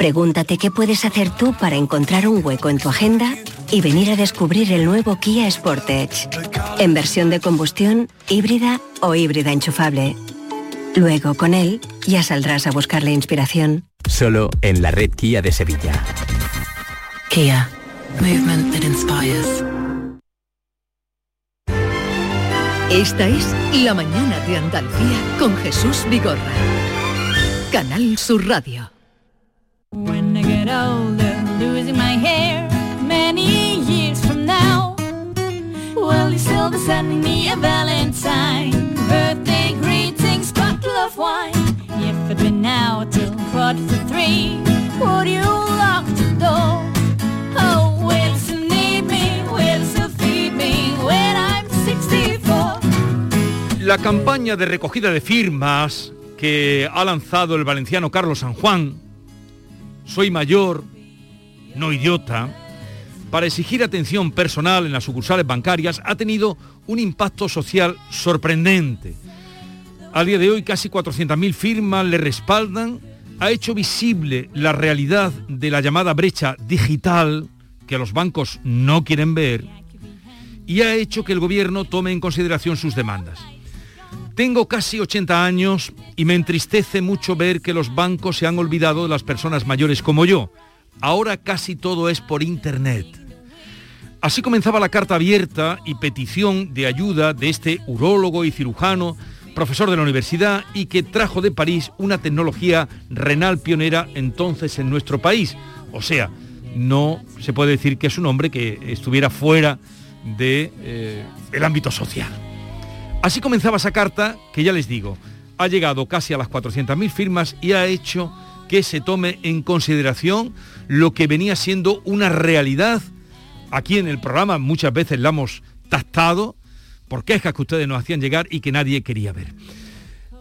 Pregúntate qué puedes hacer tú para encontrar un hueco en tu agenda y venir a descubrir el nuevo Kia Sportage. En versión de combustión, híbrida o híbrida enchufable. Luego, con él, ya saldrás a buscar la inspiración. Solo en la red Kia de Sevilla. Kia. Movement that inspires. Esta es La Mañana de Andalucía con Jesús Vigorra. Canal Sur Radio. When I get older, losing my hair many years from now, will you still be sending me a Valentine? Birthday greetings, of wine. If to three, you lock the door? Will you still need me? Will you still feed me when I'm 64? La campaña de recogida de firmas que ha lanzado el valenciano Carlos San Juan soy mayor, no idiota, para exigir atención personal en las sucursales bancarias ha tenido un impacto social sorprendente. Al día de hoy casi 400.000 firmas le respaldan, ha hecho visible la realidad de la llamada brecha digital que los bancos no quieren ver y ha hecho que el gobierno tome en consideración sus demandas. Tengo casi 80 años y me entristece mucho ver que los bancos se han olvidado de las personas mayores como yo. Ahora casi todo es por Internet. Así comenzaba la carta abierta y petición de ayuda de este urólogo y cirujano, profesor de la universidad y que trajo de París una tecnología renal pionera entonces en nuestro país. O sea, no se puede decir que es un hombre que estuviera fuera del de, eh, ámbito social. Así comenzaba esa carta que ya les digo, ha llegado casi a las 400.000 firmas y ha hecho que se tome en consideración lo que venía siendo una realidad. Aquí en el programa muchas veces la hemos tactado por quejas que ustedes nos hacían llegar y que nadie quería ver.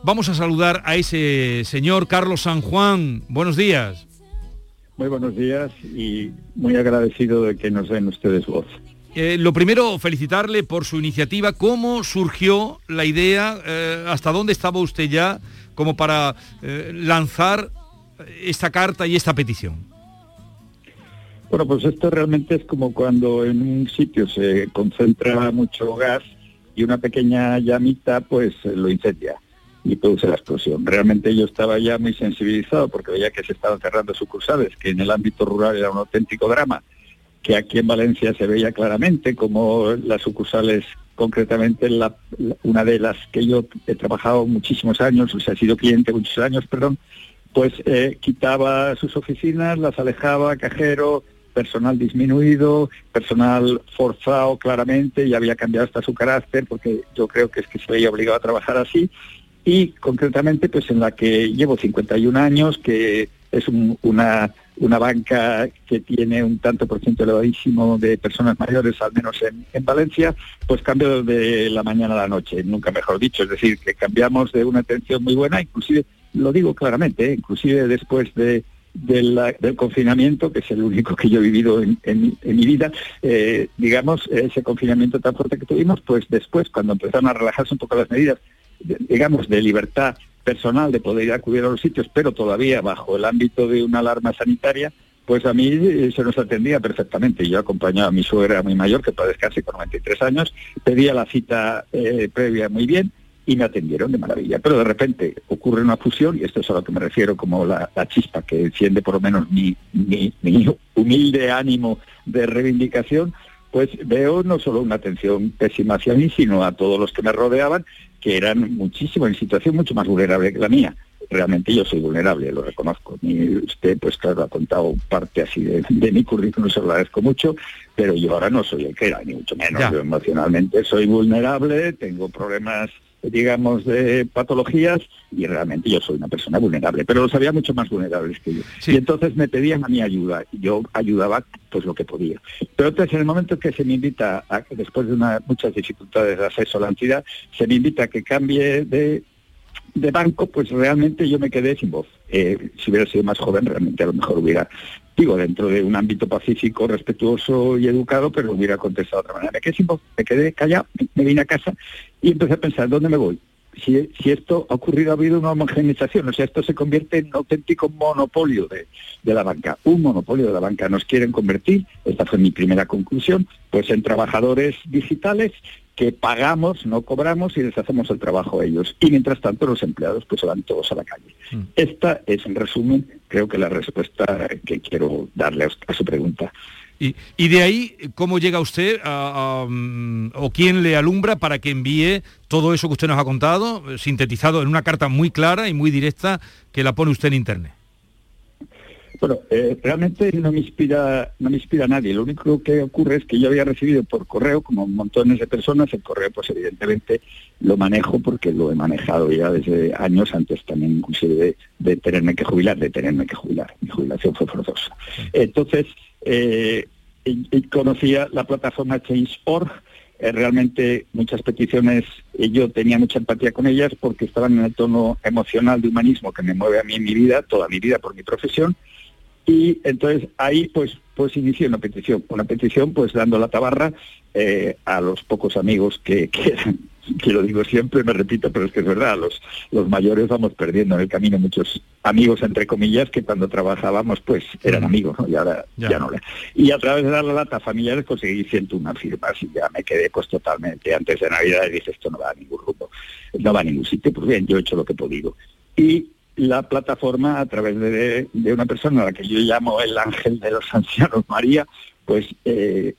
Vamos a saludar a ese señor Carlos San Juan. Buenos días. Muy buenos días y muy agradecido de que nos den ustedes voz. Eh, lo primero, felicitarle por su iniciativa. ¿Cómo surgió la idea? Eh, ¿Hasta dónde estaba usted ya como para eh, lanzar esta carta y esta petición? Bueno, pues esto realmente es como cuando en un sitio se concentra mucho gas y una pequeña llamita pues lo incendia y produce la explosión. Realmente yo estaba ya muy sensibilizado porque veía que se estaban cerrando sucursales, que en el ámbito rural era un auténtico drama que aquí en Valencia se veía claramente como las sucursales, concretamente la, una de las que yo he trabajado muchísimos años, o sea, he sido cliente muchos años, perdón, pues eh, quitaba sus oficinas, las alejaba, cajero, personal disminuido, personal forzado claramente, y había cambiado hasta su carácter, porque yo creo que es que se veía obligado a trabajar así, y concretamente pues en la que llevo 51 años, que es una una banca que tiene un tanto por ciento elevadísimo de personas mayores, al menos en, Valencia, pues cambio de la mañana a la noche, nunca mejor dicho. Es decir, que cambiamos de una atención muy buena, inclusive, lo digo claramente, ¿eh? inclusive después de, del confinamiento, que es el único que yo he vivido en, mi vida, eh, digamos, ese confinamiento tan fuerte que tuvimos, pues después, cuando empezaron a relajarse un poco las medidas, digamos, de libertad personal de poder acudir a los sitios, pero todavía bajo el ámbito de una alarma sanitaria, pues a mí eh, se nos atendía perfectamente. Yo acompañaba a mi suegra muy mayor, que descansar con 93 años, pedía la cita eh, previa muy bien y me atendieron de maravilla. Pero de repente ocurre una fusión, y esto es a lo que me refiero como la, chispa que enciende por lo menos mi, mi humilde ánimo de reivindicación, pues veo no solo una atención pésima hacia mí, sino a todos los que me rodeaban, que eran muchísimo, en situación mucho más vulnerable que la mía. Realmente yo soy vulnerable, lo reconozco. Y usted, pues claro, ha contado parte así de, de mi currículum, se lo agradezco mucho, pero yo ahora no soy el que era, ni mucho menos. Yo emocionalmente soy vulnerable, tengo problemas digamos, de patologías y realmente yo soy una persona vulnerable, pero los había mucho más vulnerables que yo. Sí. Y entonces me pedían a mi ayuda y yo ayudaba pues lo que podía. Pero entonces en el momento que se me invita, a, que después de una- muchas dificultades de acceso a la entidad, se me invita a que cambie de, de banco, pues realmente yo me quedé sin voz. Eh, si hubiera sido más joven, realmente a lo mejor hubiera, digo, dentro de un ámbito pacífico, respetuoso y educado, pero hubiera contestado de otra manera. Me quedé callado, me, vine a casa y empecé a pensar, ¿dónde me voy? Si, esto ha ocurrido, ha habido una homogeneización, o sea, esto se convierte en un auténtico monopolio de la banca, un monopolio de la banca. Nos quieren convertir, esta fue mi primera conclusión, pues en trabajadores digitales que pagamos, no cobramos y les hacemos el trabajo a ellos. Y mientras tanto los empleados pues se van todos a la calle. Mm. Esta es, en resumen, creo que la respuesta que quiero darle a, a su pregunta. Y, y de ahí, ¿cómo llega usted a- a, mm, o quién le alumbra para que envíe todo eso que usted nos ha contado, eh, sintetizado en una carta muy clara y muy directa que la pone usted en internet? Bueno, eh, realmente no me inspira, no me inspira nadie. Lo único que ocurre es que yo había recibido por correo, como montones de personas, el correo, pues evidentemente lo manejo porque lo he manejado ya desde años antes también, inclusive de, tenerme que jubilar, de tenerme que jubilar. Mi jubilación fue forzosa. Entonces, eh, conocía la plataforma Change.org. Eh, realmente muchas peticiones, yo tenía mucha empatía con ellas porque estaban en el tono emocional de humanismo que me mueve a mí en mi vida, toda mi vida por mi profesión, y entonces ahí pues pues inicié una petición, una petición pues dando la tabarra eh, a los pocos amigos que, que que lo digo siempre, me repito, pero es que es verdad, los, los mayores vamos perdiendo en el camino muchos amigos entre comillas que cuando trabajábamos pues eran amigos, ¿no? Y ahora Ya. ya, no. Y a través de dar la lata familiares conseguí 101 firmas y ya me quedé pues totalmente antes de Navidad y dije esto no va a ningún rumbo, no va a ningún sitio, pues bien, yo he hecho lo que he podido. Y la plataforma a través de, de una persona a la que yo llamo el ángel de los ancianos María, pues eh,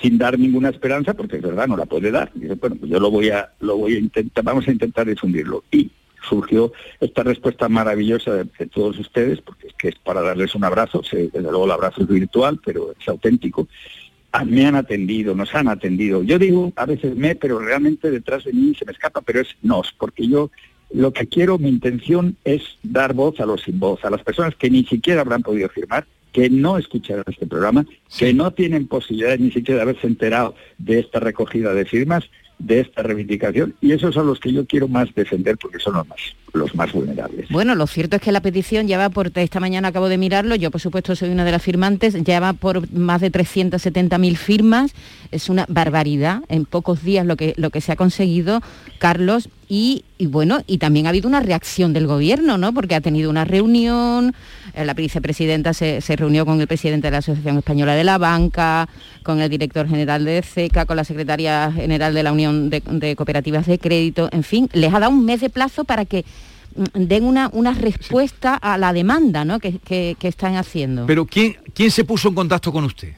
sin dar ninguna esperanza, porque es verdad, no la puede dar. Bueno, pues yo lo voy a, lo voy a intentar, vamos a intentar difundirlo. Y surgió esta respuesta maravillosa de, todos ustedes, porque es que es para darles un abrazo, desde luego el abrazo es virtual, pero es auténtico. Ah, me han atendido, nos han atendido. Yo digo a veces me, pero realmente detrás de mí se me escapa, pero es nos, porque yo lo que quiero, mi intención es dar voz a los sin voz, a las personas que ni siquiera habrán podido firmar, que no escucharon este programa, que no tienen posibilidad ni siquiera de haberse enterado de esta recogida de firmas, de esta reivindicación, y esos son los que yo quiero más defender porque son los más, los más vulnerables. Bueno, lo cierto es que la petición ya va por, esta mañana acabo de mirarlo, yo por supuesto soy una de las firmantes, ya va por más de 370.000 firmas, es una barbaridad, en pocos días lo que, lo que se ha conseguido, Carlos, y, y bueno, y también ha habido una reacción del gobierno, ¿no? Porque ha tenido una reunión, eh, la vicepresidenta se, se reunió con el presidente de la Asociación Española de la Banca, con el director general de CECA, con la secretaria general de la Unión de, de Cooperativas de Crédito, en fin, les ha dado un mes de plazo para que mm, den una, una respuesta a la demanda ¿no? que, que- que están haciendo. Pero ¿quién, ¿quién se puso en contacto con usted?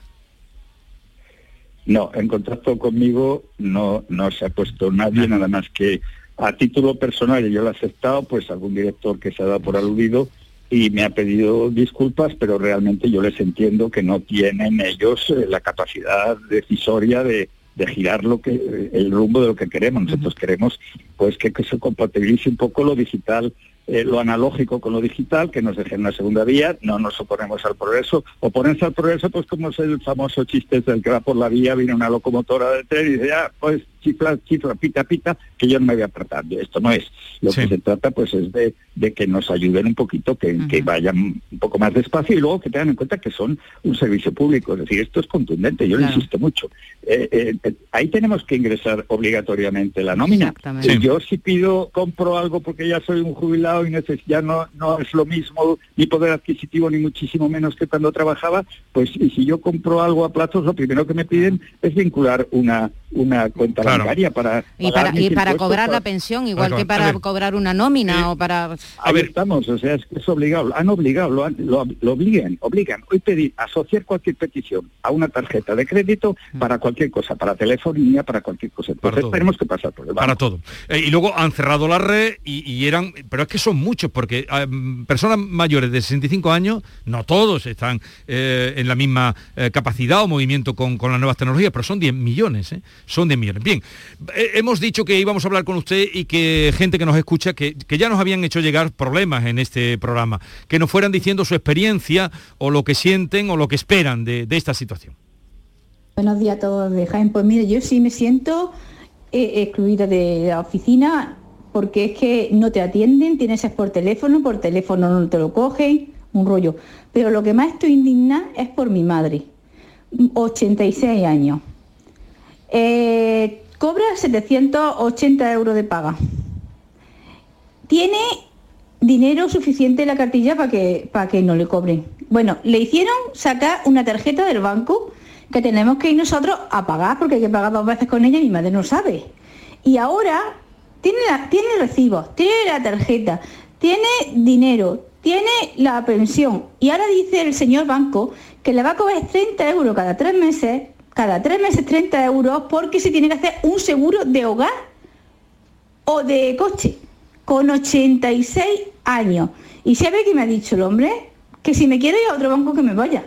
No, en contacto conmigo no, no se ha puesto nadie, nada más que a título personal, y yo lo he aceptado, pues algún director que se ha dado por aludido y me ha pedido disculpas, pero realmente yo les entiendo que no tienen ellos eh, la capacidad decisoria de, de girar lo que el rumbo de lo que queremos. Nosotros queremos pues que, que se compatibilice un poco lo digital eh, lo analógico con lo digital, que nos dejen una segunda vía, no nos oponemos al progreso. Oponerse al progreso, pues como es el famoso chiste del que va por la vía, viene una locomotora de tren y dice, ya, pues chifla, chifla, pita, pita, que yo no me voy a apretar. Esto no es. Lo Sí. que se trata, pues, es de, de que nos ayuden un poquito, que, que vayan un poco más despacio y luego que tengan en cuenta que son un servicio público. Es decir, esto es contundente, yo Claro. lo insisto mucho. Eh, eh, eh, ahí tenemos que ingresar obligatoriamente la nómina. Yo si pido, compro algo porque ya soy un jubilado y ya no, no es lo mismo ni poder adquisitivo ni muchísimo menos que cuando trabajaba, pues y si yo compro algo a plazos, lo primero que me piden es vincular una, una cuenta Claro. bancaria para... Y para, y para cobrar la para- pensión, igual Para que a para cobrar una nómina Eh, o para... Ahí ver. estamos, o sea, es que es obligado, han obligado, lo, lo, lo obligan, obligan. Hoy pedir, asociar cualquier petición a una tarjeta de crédito para cualquier cosa, para telefonía, para cualquier cosa. Mm. Para Entonces todo. tenemos que pasar por el banco. Para todo. Eh, y luego han cerrado la red y, y eran, pero es que son muchos, porque eh, personas mayores de 65 años, no todos están eh, en la misma eh, capacidad o movimiento con, con las nuevas tecnologías, pero son 10 millones, ¿eh? son 10 millones. Bien, eh, hemos dicho que íbamos a hablar con usted y que gente que nos escucha, que, que ya nos habían hecho llegar problemas en este programa, que nos fueran diciendo su experiencia o lo que sienten o lo que esperan de, de esta situación. Buenos días a todos de Jaén. Pues mire, yo sí me siento eh, excluida de la oficina porque es que no te atienden, tienes ser por teléfono, por teléfono no te lo cogen, un rollo. Pero lo que más estoy indignada es por mi madre, 86 años. Eh, cobra 780 euros de paga. Tiene dinero suficiente en la cartilla para que, que no le cobren. Bueno, le hicieron sacar una tarjeta del banco que tenemos que ir nosotros a pagar porque hay que pagar dos veces con ella y mi madre no sabe. Y ahora tiene, la- tiene tiene la tarjeta, tiene dinero, tiene la pensión. Y ahora dice el señor banco que le va a cobrar 30 euros cada tres meses, cada tres meses 30 euros porque se tiene que hacer un seguro de hogar o de coche con 86 años. ¿Y sabe qué me ha dicho el hombre? Que si me quiero ir a otro banco que me vaya.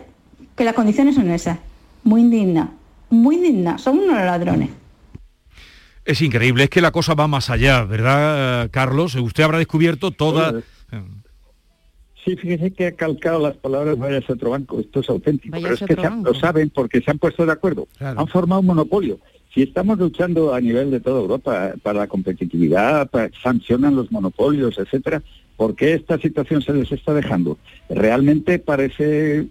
Que las condiciones son esas. Muy indigna. Muy indigna. Son unos ladrones. Es increíble, es que la cosa va más allá, ¿verdad, eh, Carlos? Usted habrá descubierto toda... eh, Sí, fíjese que ha calcado las palabras vayas a otro banco, esto es auténtico, pero es que han- lo saben porque se han puesto de acuerdo, Claro. han formado un monopolio. Si estamos luchando a nivel de toda Europa para la competitividad, para- sancionan los monopolios, etcétera, ¿por qué esta situación se les está dejando? Realmente parece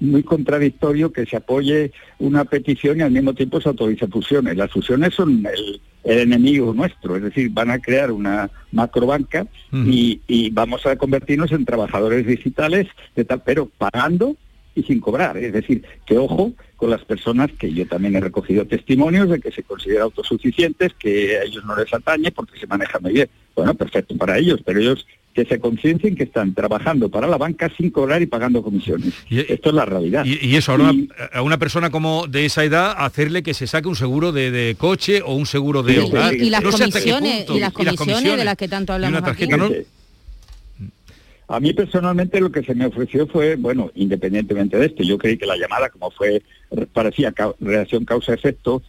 muy contradictorio que se apoye una petición y al mismo tiempo se autorice fusiones. Las fusiones son el, el enemigo nuestro, es decir, van a crear una macrobanca Ujú. y, y vamos a convertirnos en trabajadores digitales, de tal, pero pagando y sin cobrar. Es decir, que ojo con las personas que yo también he recogido testimonios de que se consideran autosuficientes, que a ellos no les atañe porque se manejan muy bien. Bueno, perfecto para ellos, pero ellos que se conciencien que están trabajando para la banca sin cobrar y pagando comisiones. Y- Esto es la realidad. Y, y eso, ahora Y- a una persona como de esa edad, hacerle que se saque un seguro de, de coche o un seguro de hogar. y las comisiones punto. y las comisiones de las que tanto Y hablamos una tarjeta, aquí. ¿no? A mí personalmente lo que se me ofreció fue, bueno, independientemente de esto, yo creí que la llamada, como fue, parecía cau- reacción causa-efecto,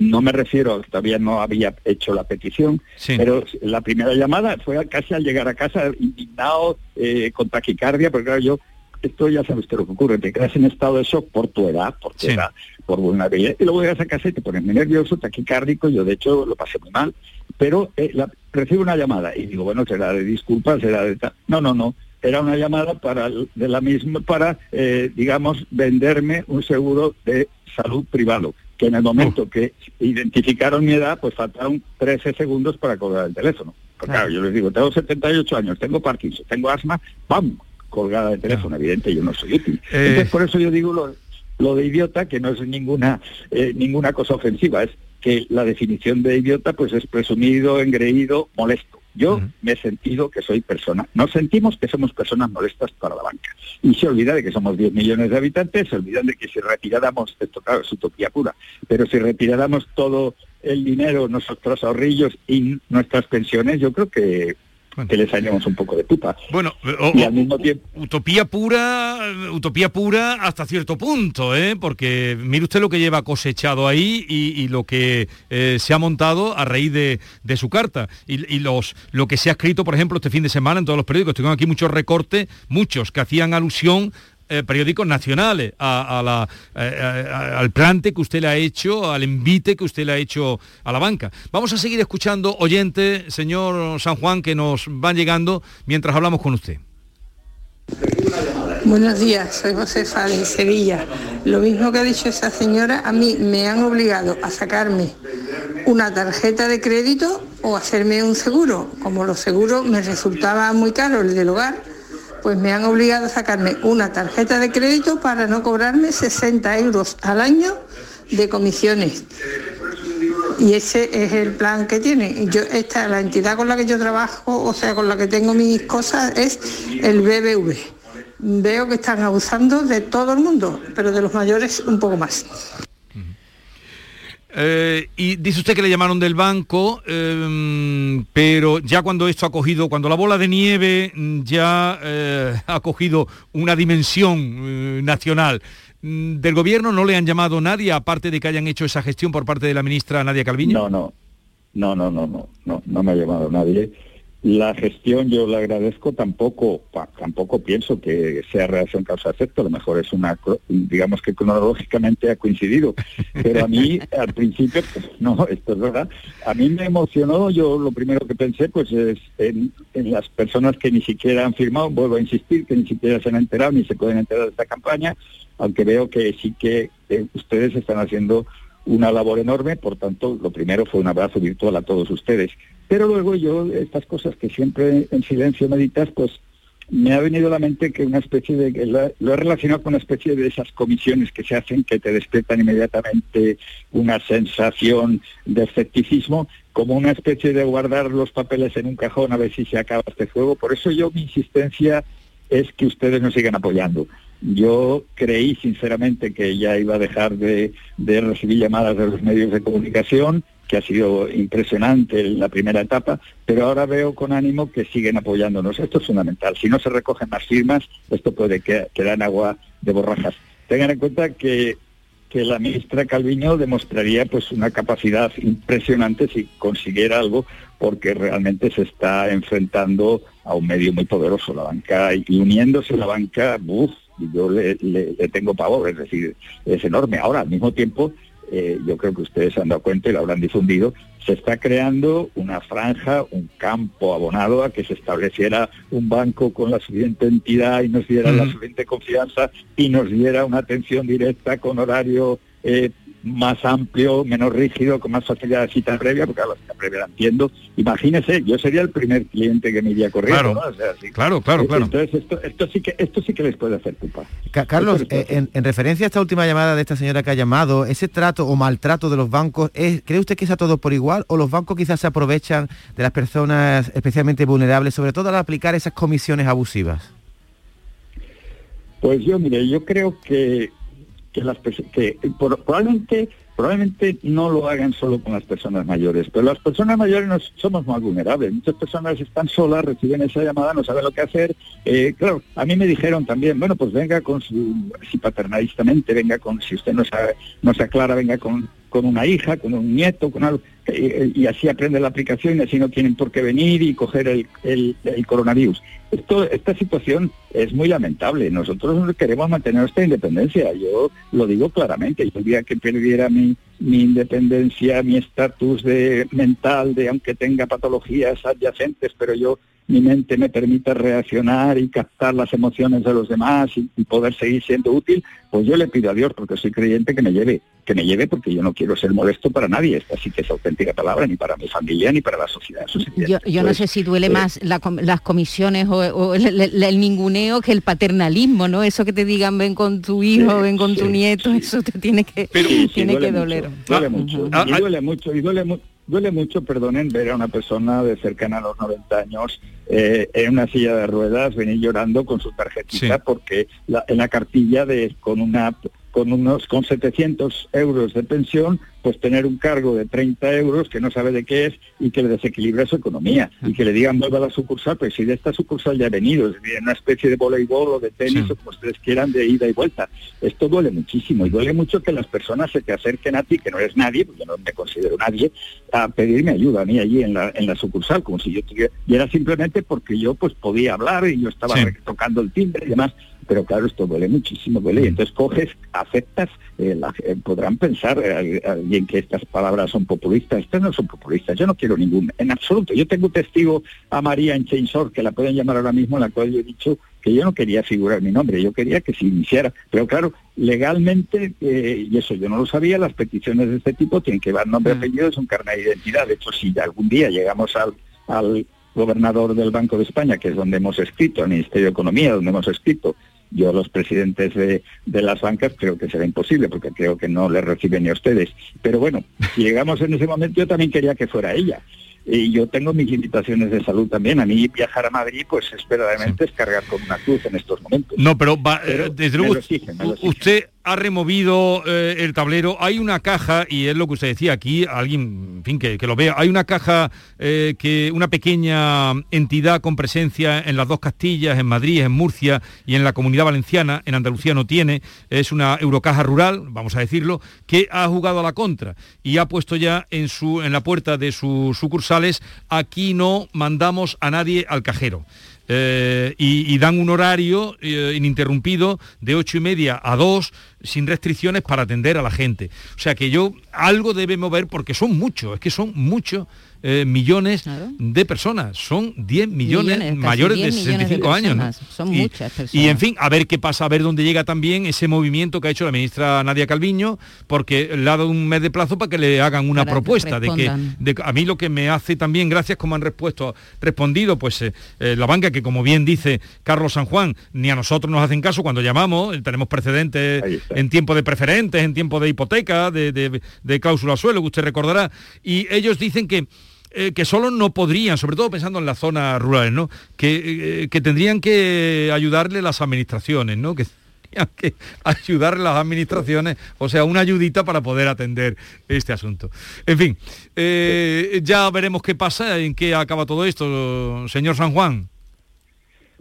no me refiero, todavía no había hecho la petición, Sí. pero la primera llamada fue casi al llegar a casa, indignado, eh, con taquicardia, porque claro, yo, esto ya sabe usted lo que ocurre, te quedas en estado de shock por tu edad, por tu Sí. edad, por vulnerabilidad, y luego llegas a casa y te pones muy nervioso, taquicárdico, yo de hecho lo pasé muy mal, pero eh, la- recibo una llamada y digo, bueno, será de disculpas, será de tal. No, no, no. Era una llamada para de la misma para, eh, digamos, venderme un seguro de salud privado, que en el momento que identificaron mi edad, pues faltaron 13 segundos para cobrar el teléfono. Porque, claro, yo les digo, tengo 78 años, tengo Parkinson, tengo asma, ¡pam! Colgada de teléfono, evidente, yo no soy útil. Eh. Entonces, por eso yo digo lo, lo de idiota, que no es ninguna, eh, ninguna cosa ofensiva, es que la definición de idiota pues es presumido, engreído, molesto. Yo me he sentido que soy persona. Nos sentimos que somos personas molestas para la banca. Y se olvida de que somos 10 millones de habitantes, se olvidan de que si retiráramos, esto claro es utopía pura, pero si retiráramos todo el dinero, nuestros ahorrillos y nuestras pensiones, yo creo que, Bueno. que les haríamos un poco de pupa. Bueno, o- Y o- al mismo tiempo- utopía pura, utopía pura hasta cierto punto, ¿eh? porque mire usted lo que lleva cosechado ahí y, y lo que eh, se ha montado a raíz de, de su carta y, y los lo que se ha escrito, por ejemplo, este fin de semana en todos los periódicos. Tengo aquí muchos recortes, muchos que hacían alusión eh, periódicos nacionales a, la, eh, a- al plante que usted le ha hecho, al envite que usted le ha hecho a la banca. Vamos a seguir escuchando oyentes, señor San Juan, que nos van llegando mientras hablamos con usted. Buenos días, soy Josefa de Sevilla. Lo mismo que ha dicho esa señora, a mí me han obligado a sacarme una tarjeta de crédito o hacerme un seguro. Como los seguros me resultaba muy caro el del hogar, pues me han obligado a sacarme una tarjeta de crédito para no cobrarme 60 euros al año de comisiones. Y ese es el plan que tiene. Yo, esta, la entidad con la que yo trabajo, o sea, con la que tengo mis cosas, es el BBV. Veo que están abusando de todo el mundo, pero de los mayores un poco más. Eh, y dice usted que le llamaron del banco, eh, pero ya cuando esto ha cogido, cuando la bola de nieve mm, ya eh, ha cogido una dimensión eh, nacional, mm, ¿del gobierno no le han llamado nadie, aparte de que hayan hecho esa gestión por parte de la ministra Nadia Calviño? No, no, no, no, no, no, no me ha llamado nadie. La gestión yo la agradezco, tampoco pa- tampoco pienso que sea relación causa-efecto, a lo mejor es una, digamos que cronológicamente ha coincidido, pero a mí al principio, pues, no, esto es verdad, a mí me emocionó, yo lo primero que pensé pues es en, en las personas que ni siquiera han firmado, vuelvo a insistir, que ni siquiera se han enterado ni se pueden enterar de esta campaña, aunque veo que sí que eh, ustedes están haciendo una labor enorme, por tanto, lo primero fue un abrazo virtual a todos ustedes. Pero luego yo, estas cosas que siempre en silencio meditas, pues me ha venido a la mente que una especie de, lo, he relacionado con una especie de esas comisiones que se hacen que te despiertan inmediatamente una sensación de escepticismo, como una especie de guardar los papeles en un cajón a ver si se acaba este juego. Por eso yo mi insistencia es que ustedes nos sigan apoyando. Yo creí sinceramente que ya iba a dejar de, de recibir llamadas de los medios de comunicación, que ha sido impresionante en la primera etapa, pero ahora veo con ánimo que siguen apoyándonos. Esto es fundamental. Si no se recogen más firmas, esto puede que- quedar en agua de borrajas. Tengan en cuenta que, que la ministra Calviño demostraría pues una capacidad impresionante si consiguiera algo, porque realmente se está enfrentando a un medio muy poderoso, la banca, y uniéndose la banca, uff, yo le tengo pavor, es decir, es enorme. Ahora, al mismo tiempo, eh, yo creo que ustedes se han dado cuenta y lo habrán difundido, se está creando una franja, un campo abonado a que se estableciera un banco con la suficiente entidad y nos diera la suficiente confianza y nos diera una atención directa con horario eh, más amplio, menos rígido, con más facilidad de cita previa, porque a la cita previa la entiendo. Imagínese, yo sería el primer cliente que me iría corriendo. Claro, ¿no? O sea, sí. claro, claro, claro. Entonces esto, esto sí que esto sí que les puede hacer culpa. Ca- Carlos, eh, en, en referencia a esta última llamada de esta señora que ha llamado, ese trato o maltrato de los bancos, ¿es- ¿cree usted que es a todo por igual o los bancos quizás se aprovechan de las personas especialmente vulnerables, sobre todo al aplicar esas comisiones abusivas? Pues yo, mire, yo creo que, que las que por- probablemente probablemente no lo hagan solo con las personas mayores, pero las personas mayores nos, somos más vulnerables. Muchas personas están solas, reciben esa llamada, no saben lo que hacer. Eh, claro, a mí me dijeron también, bueno, pues venga con su, si paternalistamente, venga con, si usted no sabe, no se aclara, venga con, con una hija, con un nieto, con algo, eh, y así aprende la aplicación y así no tienen por qué venir y coger el coronavirus. Esto, esta situación es muy lamentable. Nosotros queremos mantener nuestra independencia. Yo lo digo claramente. Yo el día que perdiera mi, mi independencia, mi estatus de mental, de aunque tenga patologías adyacentes, pero yo mi mente me permita reaccionar y captar las emociones de los demás y, y poder seguir siendo útil, pues yo le pido a Dios, porque soy creyente, que me lleve, que me lleve porque yo no quiero ser molesto para nadie. Esta sí que es auténtica palabra, ni para mi familia, ni para la sociedad. Yo, no sé si duele eh, más la com- las comisiones o, o el, el- el ninguneo que el paternalismo, ¿no? Eso que te digan ven con tu hijo, Sí, ven con tu sí, nieto, eso te tiene que, tiene doler. Duele Ah, mucho, ujú. y duele mucho, y duele, mu- duele mucho, perdonen, ver a una persona de cercana a los 90 años eh, en una silla de ruedas venir llorando con su tarjetita Sí. porque la- en la cartilla de con una con unos con 700 euros de pensión, pues tener un cargo de 30 euros que no sabe de qué es y que le desequilibra su economía y que le digan vuelva a la sucursal, pues si de esta sucursal ya ha venido, es decir, una especie de voleibol o de tenis Sí. o como ustedes quieran de ida y vuelta. Esto duele muchísimo y duele mucho que las personas se te acerquen a ti, que no eres nadie, porque yo no me considero nadie, a pedirme ayuda a mí allí en la, en la sucursal, como si yo tuviera, y era simplemente porque yo pues podía hablar y yo estaba Sí. tocando el timbre y demás, pero claro, esto duele muchísimo, duele, y entonces coges, aceptas, eh, la- eh, podrán pensar eh, alguien que estas palabras son populistas, estas no son populistas, yo no quiero ningún, en absoluto, yo tengo testigo a María en Chainsaw, que la pueden llamar ahora mismo, en la cual yo he dicho que yo no quería figurar mi nombre, yo quería que se iniciara. Pero claro, legalmente, eh, y eso yo no lo sabía, las peticiones de este tipo tienen que dar nombre, apellido, es un carnet de identidad. De hecho, si algún día llegamos al, al gobernador del Banco de España, que es donde hemos escrito, al Ministerio de Economía, donde hemos escrito, yo a los presidentes de, de las bancas creo que será imposible, porque creo que no les reciben ni a ustedes. Pero bueno, si llegamos en ese momento, yo también quería que fuera ella. Y yo tengo mis limitaciones de salud también. A mí viajar a Madrid, pues es verdaderamente es cargar con una cruz en estos momentos. No, pero, va- Pero eh, desde luego exigen. usted ha removido eh, el tablero. Hay una caja, y es lo que usted decía aquí, alguien, en fin, que, que lo vea. Hay una caja, eh, que una pequeña entidad con presencia en las dos Castillas, en Madrid, en Murcia y en la Comunidad Valenciana. En Andalucía no tiene. Es una eurocaja rural, vamos a decirlo, que ha jugado a la contra y ha puesto ya en, su, en la puerta de sus sucursales, aquí no mandamos a nadie al cajero. Eh, y, dan un horario eh, ininterrumpido de ocho y media a dos sin restricciones para atender a la gente. O sea que yo algo debe mover porque son muchos, es que son muchos eh, millones de personas, son 10 millones, mayores 10 de millones de 65 años. ¿no? personas, son y, muchas personas. Y en fin, a ver qué pasa, a ver dónde llega también ese movimiento que ha hecho la ministra Nadia Calviño, porque le ha dado un mes de plazo para que le hagan una Para que propuesta de que de- a mí lo que me hace también gracias como han respuesto, respondido pues eh, eh, la banca que como bien dice Carlos San Juan, ni a nosotros nos hacen caso cuando llamamos, eh, tenemos precedentes en tiempo de preferentes, en tiempo de hipoteca, de, de, de cláusula suelo, que usted recordará, y ellos dicen que eh, que solo no podrían, sobre todo pensando en las zonas rurales, ¿no? Que, eh, que tendrían que ayudarle las administraciones, ¿no? Que tendrían que ayudarle las administraciones, o sea, una ayudita para poder atender este asunto. En fin, eh, ya veremos qué pasa, en qué acaba todo esto, señor San Juan.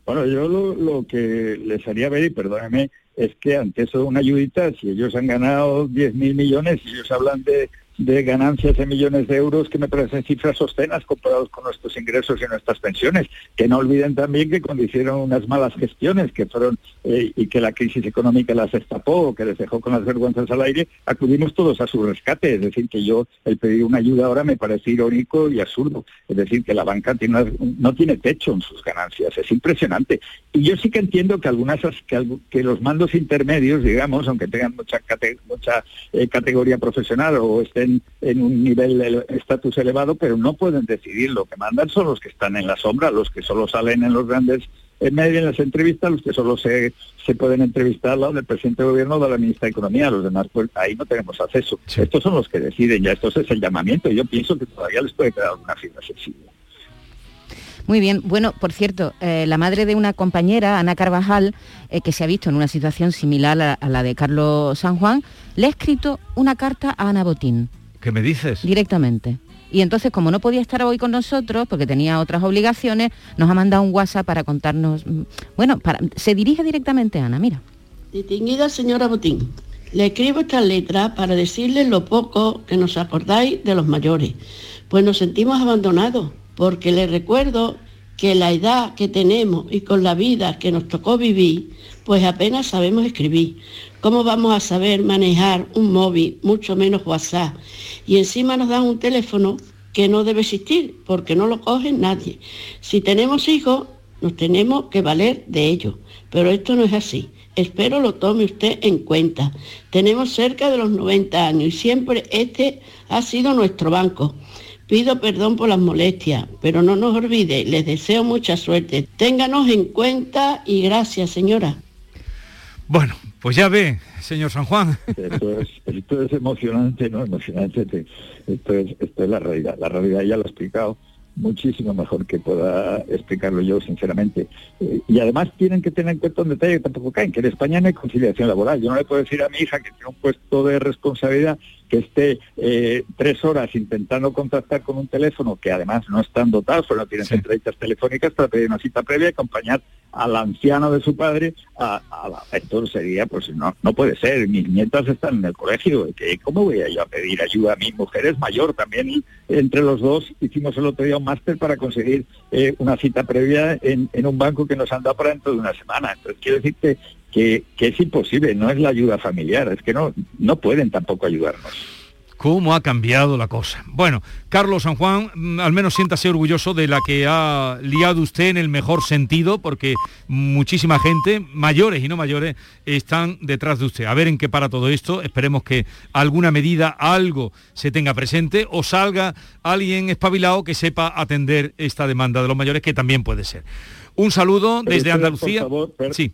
Bueno, yo lo, que les haría ver, y perdóneme, es que ante eso una ayudita, si ellos han ganado 10 mil millones, y ellos hablan de, de ganancias de millones de euros que me parecen cifras obscenas comparados con nuestros ingresos y nuestras pensiones. Que no olviden también que cuando hicieron unas malas gestiones que fueron eh, y que la crisis económica las destapó, que les dejó con las vergüenzas al aire, acudimos todos a su rescate. Es decir, que yo el pedir una ayuda ahora me parece irónico y absurdo. Es decir, que la banca tiene no tiene techo en sus ganancias. Es impresionante. Y yo sí que entiendo que algunas que, los mandos intermedios, digamos, aunque tengan mucha, mucha eh, categoría profesional o estén en un nivel estatus elevado, pero no pueden decidir. Lo que mandan son los que están en la sombra, los que solo salen en los grandes en medio en las entrevistas, los que solo se, se pueden entrevistar al lado del presidente de gobierno o de la ministra de Economía, los demás pues ahí no tenemos acceso. Estos son los que deciden, ya esto es el llamamiento. Yo pienso que todavía les puede quedar alguna fibra sensible. Muy bien. Bueno, por cierto, eh, la madre de una compañera, Ana Carvajal, eh, que se ha visto en una situación similar a, a la de Carlos San Juan, le ha escrito una carta a Ana Botín ¿Qué me dices? directamente. Y entonces, como no podía estar hoy con nosotros, porque tenía otras obligaciones, nos ha mandado un WhatsApp para contarnos... mm, Bueno, para, se dirige directamente a Ana, mira. Distinguida señora Botín, le escribo esta letra para decirles lo poco que nos acordáis de los mayores, pues nos sentimos abandonados, porque les recuerdo que la edad que tenemos y con la vida que nos tocó vivir, pues apenas sabemos escribir. ¿Cómo vamos a saber manejar un móvil, mucho menos WhatsApp? Y encima nos dan un teléfono que no debe existir, porque no lo coge nadie. Si tenemos hijos, nos tenemos que valer de ellos, pero esto no es así. Espero lo tome usted en cuenta. Tenemos cerca de los 90 años y siempre este ha sido nuestro banco. Pido perdón por las molestias, pero no nos olvide, les deseo mucha suerte. Ténganos en cuenta y gracias, señora. Bueno, pues ya ve, señor San Juan. Esto es, esto es emocionante, ¿no? Emocionante. te- Esto es, esto es la realidad. La realidad ya lo he explicado muchísimo mejor que pueda explicarlo yo, sinceramente. Eh, y además tienen que tener en cuenta un detalle que tampoco caen, que en España no hay conciliación laboral. Yo no le puedo decir a mi hija que tiene un puesto de responsabilidad que esté eh, tres horas intentando contactar con un teléfono que además no están dotados, solo tienen entrevistas telefónicas para pedir una cita previa y acompañar al anciano de su padre a, a esto sería pues no no puede ser mis nietas están en el colegio cómo voy a yo a pedir ayuda mi mujer es mayor también entre los dos hicimos el otro día un máster para conseguir eh, una cita previa en, en un banco que nos han dado para dentro de una semana. Entonces quiero decirte que es imposible no es la ayuda familiar es que no no pueden tampoco ayudarnos cómo ha cambiado la cosa. Bueno, Carlos San Juan, mm, al menos siéntase orgulloso de la que ha liado usted en el mejor sentido, porque muchísima gente, mayores y no mayores, están detrás de usted. A ver en qué para todo esto. Esperemos que alguna medida, algo se tenga presente o salga alguien espabilado que sepa atender esta demanda de los mayores, que también puede ser. Un saludo desde Andalucía. por favor, per- Sí.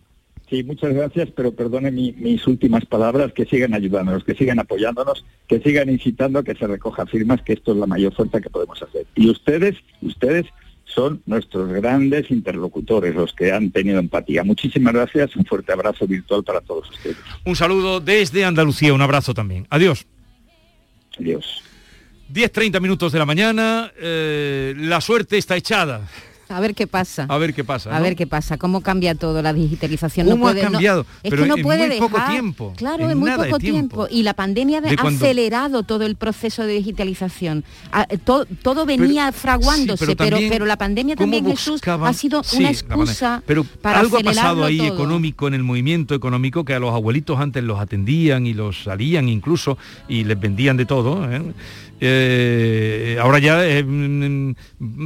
Sí, muchas gracias, pero perdone mi- mis últimas palabras, que sigan ayudándonos, que sigan apoyándonos, que sigan incitando a que se recoja firmas, que esto es la mayor fuerza que podemos hacer. Y ustedes, ustedes son nuestros grandes interlocutores, los que han tenido empatía. Muchísimas gracias, un fuerte abrazo virtual para todos ustedes. Un saludo desde Andalucía, un abrazo también. Adiós. Adiós. 10-30 minutos de la mañana, eh, la suerte está echada. A ver qué pasa. A ver qué pasa. A ver qué pasa, cómo cambia todo, la digitalización. ¿Cómo no ha puede, no- cambiado? es Pero que no en puede muy poco dejar- tiempo, Claro, en en muy poco tiempo. tiempo. Y la pandemia De ha cuando- acelerado todo el proceso de digitalización. Ah, eh, to- todo venía fraguándose, sí, pero pero, también, pero la pandemia ¿cómo también, Jesús, ha sido Sí, una excusa Pero para algo ha pasado ahí todo. económico, en el movimiento económico, que a los abuelitos antes los atendían y los salían incluso y les vendían de todo. ¿eh? Eh, ahora ya eh,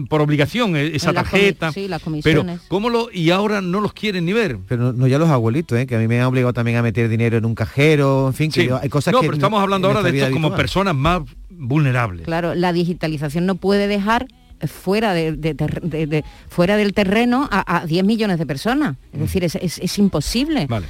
por obligación eh, esa tarjeta. sí, las pero cómo lo y ahora no los quieren ni ver. Pero no, no ya los abuelitos, ¿eh? que a mí me han obligado también a meter dinero en un cajero, en fin, que Sí. yo- hay cosas no, que... pero estamos hablando ahora de esto como personas más vulnerables. Claro, la digitalización no puede dejar fuera de, de- de- de- fuera del terreno a, a 10 millones de personas. Es decir, es, es- es imposible. Vale.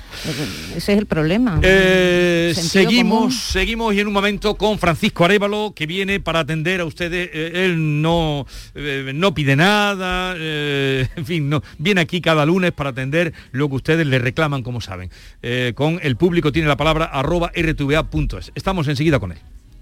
Ese es el problema. Eh, seguimos, común. seguimos y en un momento con Francisco Arevalo que viene para atender a ustedes. Eh, él no, eh, no pide nada, eh, en fin, no, viene aquí cada lunes para atender lo que ustedes le reclaman, como saben. Eh, con el público tiene la palabra arroba rtva.es. Estamos enseguida con él.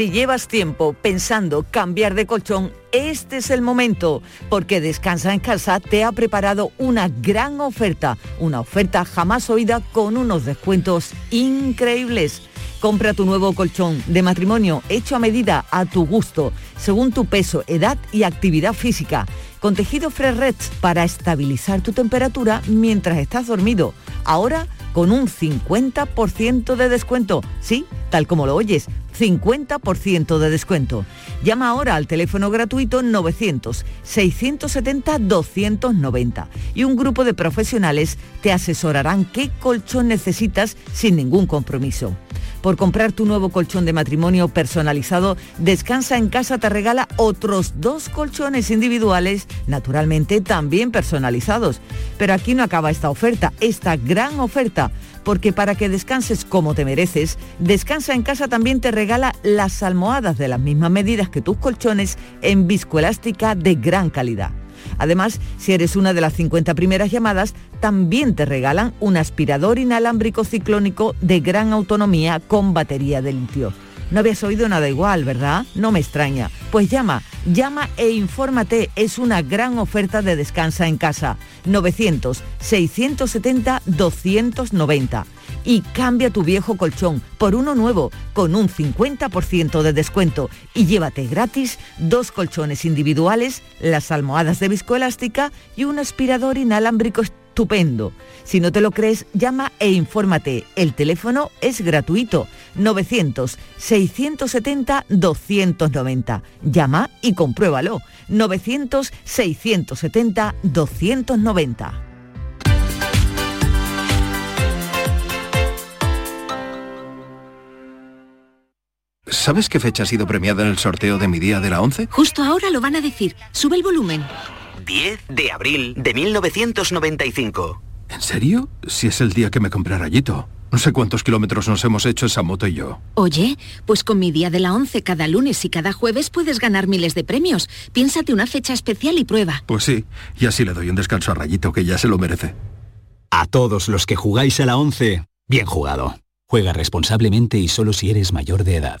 Si llevas tiempo pensando cambiar de colchón, este es el momento, porque Descansa en Casa te ha preparado una gran oferta, una oferta jamás oída con unos descuentos increíbles. Compra tu nuevo colchón de matrimonio hecho a medida a tu gusto, según tu peso, edad y actividad física, con tejido Fresh para estabilizar tu temperatura mientras estás dormido. Ahora con un 50% de descuento. Sí, tal como lo oyes, 50% de descuento. Llama ahora al teléfono gratuito 900-670-290 y un grupo de profesionales te asesorarán qué colchón necesitas sin ningún compromiso. Por comprar tu nuevo colchón de matrimonio personalizado, Descansa en casa te regala otros dos colchones individuales, naturalmente también personalizados. Pero aquí no acaba esta oferta, esta gran oferta, porque para que descanses como te mereces, Descansa en casa también te regala las almohadas de las mismas medidas que tus colchones en viscoelástica de gran calidad. Además, si eres una de las 50 primeras llamadas, también te regalan un aspirador inalámbrico ciclónico de gran autonomía con batería de litio. No habías oído nada igual, ¿verdad? No me extraña. Pues llama, llama e infórmate. Es una gran oferta de descansa en casa. 900-670-290. Y cambia tu viejo colchón por uno nuevo con un 50% de descuento. Y llévate gratis dos colchones individuales, las almohadas de viscoelástica y un aspirador inalámbrico estupendo. Si no te lo crees, llama e infórmate. El teléfono es gratuito. 900-670-290. Llama y compruébalo. 900-670-290. ¿Sabes qué fecha ha sido premiada en el sorteo de mi día de la 11? Justo ahora lo van a decir. Sube el volumen. 10 de abril de 1995. ¿En serio? Si es el día que me compré rayito. No sé cuántos kilómetros nos hemos hecho esa moto y yo. Oye, pues con mi día de la 11 cada lunes y cada jueves puedes ganar miles de premios. Piénsate una fecha especial y prueba. Pues sí, y así le doy un descanso a Rayito que ya se lo merece. A todos los que jugáis a la 11, bien jugado. Juega responsablemente y solo si eres mayor de edad.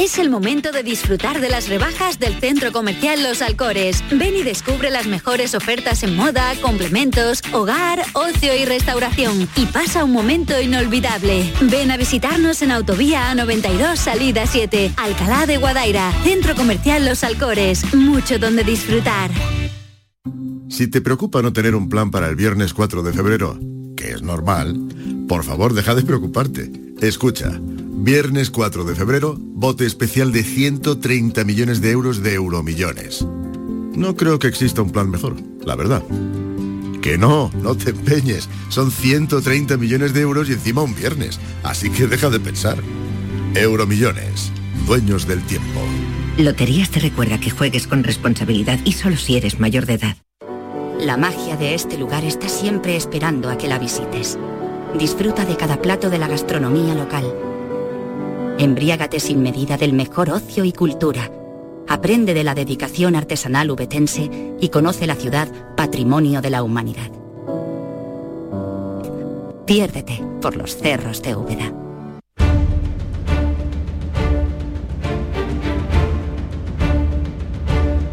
Es el momento de disfrutar de las rebajas del Centro Comercial Los Alcores. Ven y descubre las mejores ofertas en moda, complementos, hogar, ocio y restauración. Y pasa un momento inolvidable. Ven a visitarnos en Autovía A92 Salida 7, Alcalá de Guadaira. Centro Comercial Los Alcores. Mucho donde disfrutar. Si te preocupa no tener un plan para el viernes 4 de febrero, que es normal, por favor deja de preocuparte. Escucha, viernes 4 de febrero, bote especial de 130 millones de euros de euromillones. No creo que exista un plan mejor, la verdad. Que no, no te empeñes. Son 130 millones de euros y encima un viernes. Así que deja de pensar. Euromillones, dueños del tiempo. Loterías te recuerda que juegues con responsabilidad y solo si eres mayor de edad. La magia de este lugar está siempre esperando a que la visites. Disfruta de cada plato de la gastronomía local. Embriágate sin medida del mejor ocio y cultura. Aprende de la dedicación artesanal ubetense y conoce la ciudad patrimonio de la humanidad. Piérdete por los cerros de Úbeda.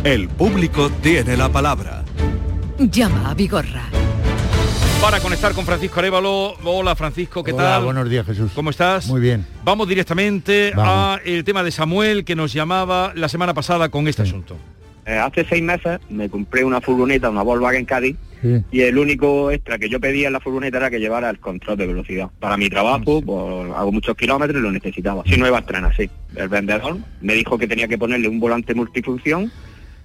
El público tiene la palabra. Llama a Vigorra. Para conectar con Francisco Arevalo. Hola Francisco, ¿qué Hola, tal? buenos días Jesús. ¿Cómo estás? Muy bien. Vamos directamente Vamos. a el tema de Samuel que nos llamaba la semana pasada con este asunto. Eh, hace seis meses me compré una furgoneta, una Volkswagen Caddy, Sí. y el único extra que yo pedía en la furgoneta era que llevara el control de velocidad. Para mi trabajo, pues, hago muchos kilómetros y lo necesitaba. Si no iba a estrenar así. El vendedor me dijo que tenía que ponerle un volante multifunción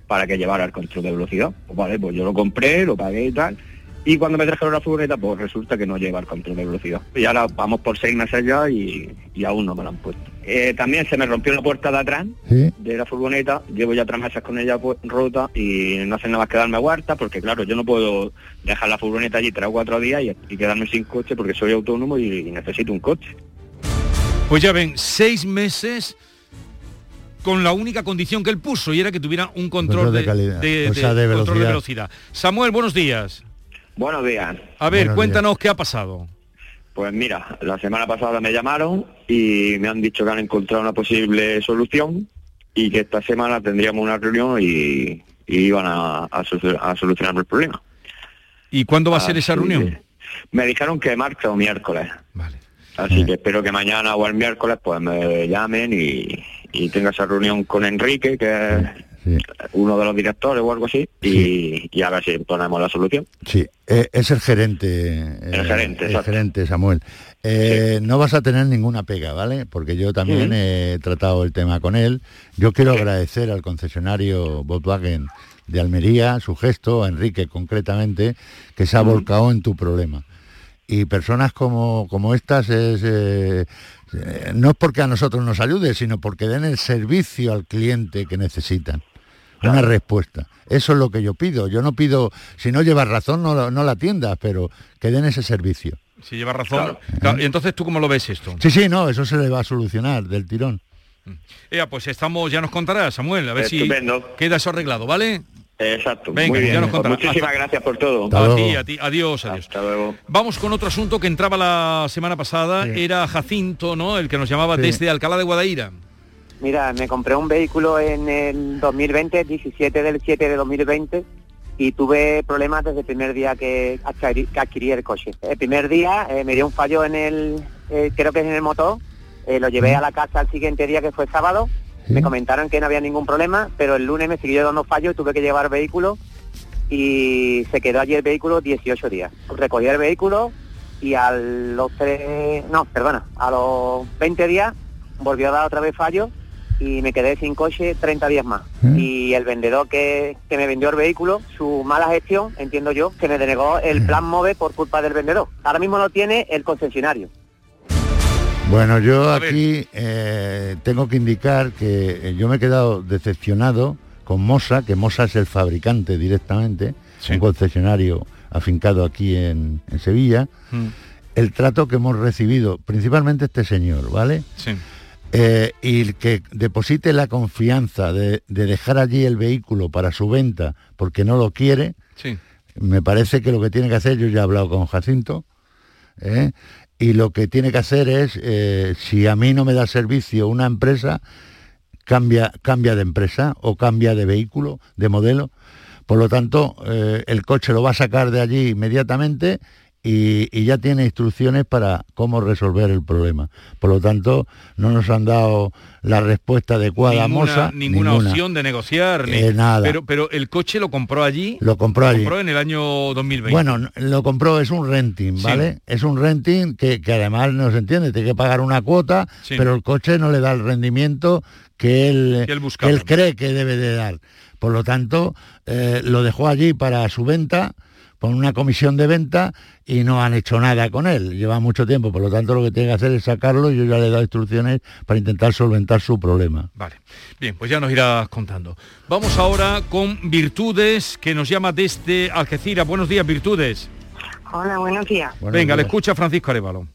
para que llevara el control de velocidad. Pues vale, pues yo lo compré, lo pagué y tal. Y cuando me trajeron la furgoneta, pues resulta que no lleva el control de velocidad. Y ahora vamos por seis meses ya y, y aún no me lo han puesto. Eh, también se me rompió la puerta de atrás Sí. de la furgoneta, llevo ya tres meses con ella pues, rota y no hace nada más que darme huerta porque claro, yo no puedo dejar la furgoneta allí tres o cuatro días y, y quedarme sin coche porque soy autónomo y, y necesito un coche. Pues ya ven, seis meses con la única condición que él puso y era que tuviera un control, Control de de, calidad, de- o sea, de de control de velocidad. velocidad. Samuel, buenos días. Buenos días. A ver, Buenos cuéntanos qué ha pasado. Pues mira, la semana pasada me llamaron y me han dicho que han encontrado una posible solución y que esta semana tendríamos una reunión y, y iban a, a solu- a solucionar el problema. ¿Y cuándo va a ser esa reunión? que Me dijeron que martes o miércoles. Así que espero que mañana o el miércoles pues me llamen y, y tenga esa reunión con Enrique, que es uno de los directores o algo así, y, y a ver si ponemos la solución. Sí, eh, es el gerente. El gerente, el gerente Samuel. Eh, No vas a tener ninguna pega, ¿vale? Porque yo también he tratado el tema con él. Yo quiero agradecer al concesionario Volkswagen de Almería su gesto, a Enrique concretamente, que se ha volcado en tu problema. Y personas como, como estas es... eh, eh, no es porque a nosotros nos ayude, sino porque den el servicio al cliente que necesitan. Una respuesta. Eso es lo que yo pido. Yo no pido, si no llevas razón, no, no la atiendas, pero que den ese servicio. Si lleva razón. Claro, y entonces, ¿tú cómo lo ves esto? Sí, sí, no, eso se le va a solucionar del tirón. Ea, pues estamos, ya nos contarás, Samuel, a ver Estupendo. si queda eso arreglado, ¿ale? Exacto. Venga, Muy bien. ya nos Pues contarás. muchísimas Hasta- gracias por todo. a ti, a ti. Adiós, adiós. Hasta luego. Vamos con otro asunto que entraba la semana pasada, era Jacinto, ¿no? El que nos llamaba Sí. desde Alcalá de Guadaira. Mira, me compré un vehículo en el 2020, 17 del 7 de 2020, y tuve problemas desde el primer día que adquirí, que adquirí el coche. El primer día eh, me dio un fallo en el, eh, creo que es en el motor, eh, lo llevé a la casa al siguiente día que fue sábado, me comentaron que no había ningún problema, pero el lunes me siguió dando fallo y tuve que llevar vehículo y se quedó allí el vehículo 18 días. Recogí el vehículo y a los tres, no, perdona, a los 20 días volvió a dar otra vez fallo y me quedé sin coche 30 días más. Y el vendedor que, que me vendió el vehículo, su mala gestión, entiendo yo, que me denegó el plan MOVE por culpa del vendedor. Ahora mismo lo tiene el concesionario. Bueno, yo aquí eh, tengo que indicar que eh, yo me he quedado decepcionado con Mosa, que Mosa es el fabricante directamente, un concesionario afincado aquí en, en Sevilla, Mm. el trato que hemos recibido, principalmente este señor, ¿vale? Sí. Eh, y el que deposite la confianza de, de dejar allí el vehículo para su venta porque no lo quiere, Sí. me parece que lo que tiene que hacer, yo ya he hablado con Jacinto, ¿eh? y lo que tiene que hacer es, eh, si a mí no me da servicio una empresa, cambia, cambia de empresa o cambia de vehículo, de modelo. Por lo tanto, eh, el coche lo va a sacar de allí inmediatamente y, y ya tiene instrucciones para cómo resolver el problema. Por lo tanto, no nos han dado la respuesta adecuada a Ninguna, Mosa. ninguna opción de negociar. ni- Eh, nada. Pero, pero el coche lo compró allí. Lo compró allí. compró en el año 2020. Bueno, lo compró, es un renting, Sí. ¿vale? Es un renting que, que además no se entiende, tiene que pagar una cuota, Sí. pero el coche no le da el rendimiento que él, Que él cree que debe de dar. Por lo tanto, eh, lo dejó allí para su venta, con una comisión de venta, y no han hecho nada con él. Lleva mucho tiempo, por lo tanto lo que tiene que hacer es sacarlo y yo ya le he dado instrucciones para intentar solventar su problema. Vale. Bien, pues ya nos irás contando. Vamos ahora con Virtudes, que nos llama desde Algeciras. Buenos días, Virtudes. Hola, buenos días. Venga, le escucha Francisco Arevalo.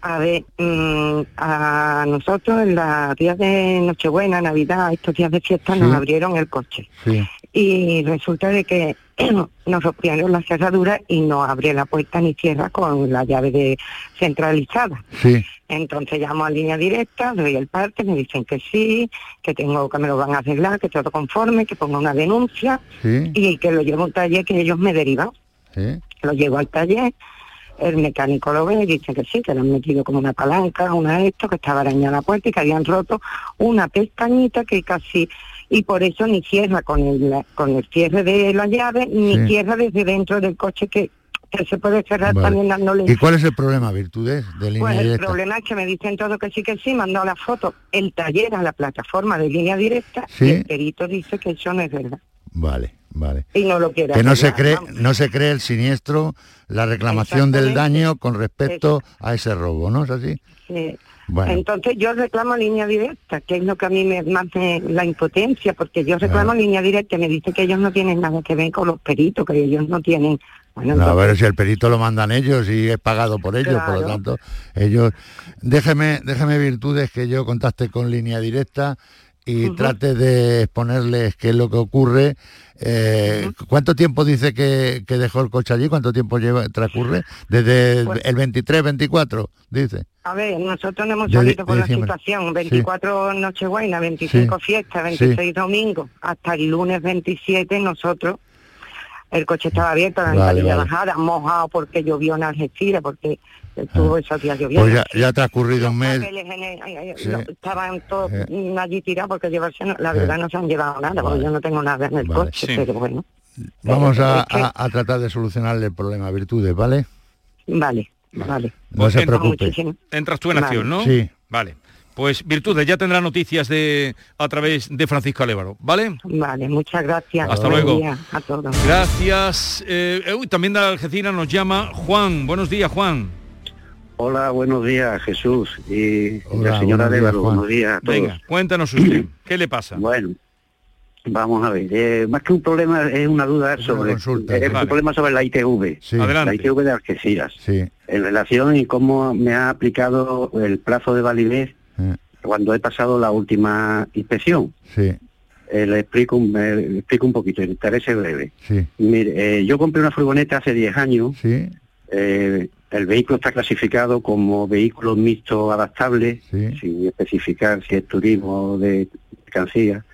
A ver, mm, a nosotros en los días de Nochebuena, Navidad, estos días de fiesta nos abrieron el coche. Sí. Y resulta de que nos rompieron la cerradura y no abre la puerta ni cierra con la llave de centralizada. Sí. Entonces llamo a línea directa, doy el parte, me dicen que sí, que tengo que me lo van a arreglar, que todo conforme, que ponga una denuncia Sí. y que lo llevo a un taller que ellos me derivan. Sí. Lo llevo al taller, el mecánico lo ve y dice que sí, que le han metido como una palanca, una esto, que estaba arañada la puerta y que habían roto una pestañita que casi, y por eso ni cierra con el, con el cierre de la llave, ni Sí. cierra desde dentro del coche que, que se puede cerrar Vale. también dándole... ¿Y cuál es el problema, Virtudes, de línea Pues el problema es que me dicen todo que sí, que sí, mandó la foto, el taller a la plataforma de línea directa Sí. y el perito dice que eso no es verdad. Vale, vale. Y no lo quiere que no se cree vamos. no se cree el siniestro la reclamación del daño con respecto a ese robo no es así Sí. Bueno. Entonces yo reclamo línea directa, que es lo que a mí me más me- la impotencia, porque yo reclamo línea directa y me dice que ellos no tienen nada que ver con los peritos, que ellos no tienen... Bueno, No, a ver si el perito lo mandan ellos y es pagado por ellos, por lo tanto, ellos déjeme, déjeme virtudes que yo contacte con línea directa y trate de exponerles qué es lo que ocurre. Eh, ¿Cuánto tiempo dice que, que dejó el coche allí? ¿Cuánto tiempo lleva transcurre? Desde el- Pues- el 23, 24, dice. A ver, nosotros no hemos salido por la situación, 24 Nochebuena, 25 Sí. fiestas, 26 domingos, hasta el lunes 27 nosotros, el coche estaba abierto, la Vale, ventanilla vale. bajada, mojado porque llovió en Algeciras, porque estuvo esos días lloviendo. Pues ya, ya ha transcurrido un mes. el- Sí. lo- estaban todos Eh. mm, allí tirados porque llevarse, no- la Eh. verdad no se han llevado nada, porque yo no tengo nada en el Vale. coche, Sí. pero bueno, Vamos a, es que- a- a tratar de solucionarle el problema, virtudes, ¿vale? vale, vale. No se preocupe. Muchísimo. Entras tú en acción, ¿no? Sí. Vale. Pues Virtudes, ya tendrá noticias de a través de Francisco Alévaro, ¿vale? Vale, muchas gracias. Hasta Buen luego. día a todos. Gracias. Eh, eh, uy, también de Algeciras nos llama Juan. Buenos días, Juan. Hola, buenos días, Jesús y Hola, la señora. Juan. Buenos días a todos. Venga, cuéntanos usted. ¿Qué le pasa? Bueno, vamos a ver. eh, más que un problema, es una duda sobre consulta, eh, vale. un problema sobre la ITV. Sí. La. ITV de Algeciras. Sí. En relación y cómo me ha aplicado el plazo de validez. Cuando he pasado la última inspección. Sí, Eh, le explico, un- me le explico un poquito, intentaré ser breve. sí, Mire, eh, yo compré una furgoneta hace 10 años sí, eh, el vehículo está clasificado como vehículo mixto adaptable, sin especificar si es turismo o de mercancía.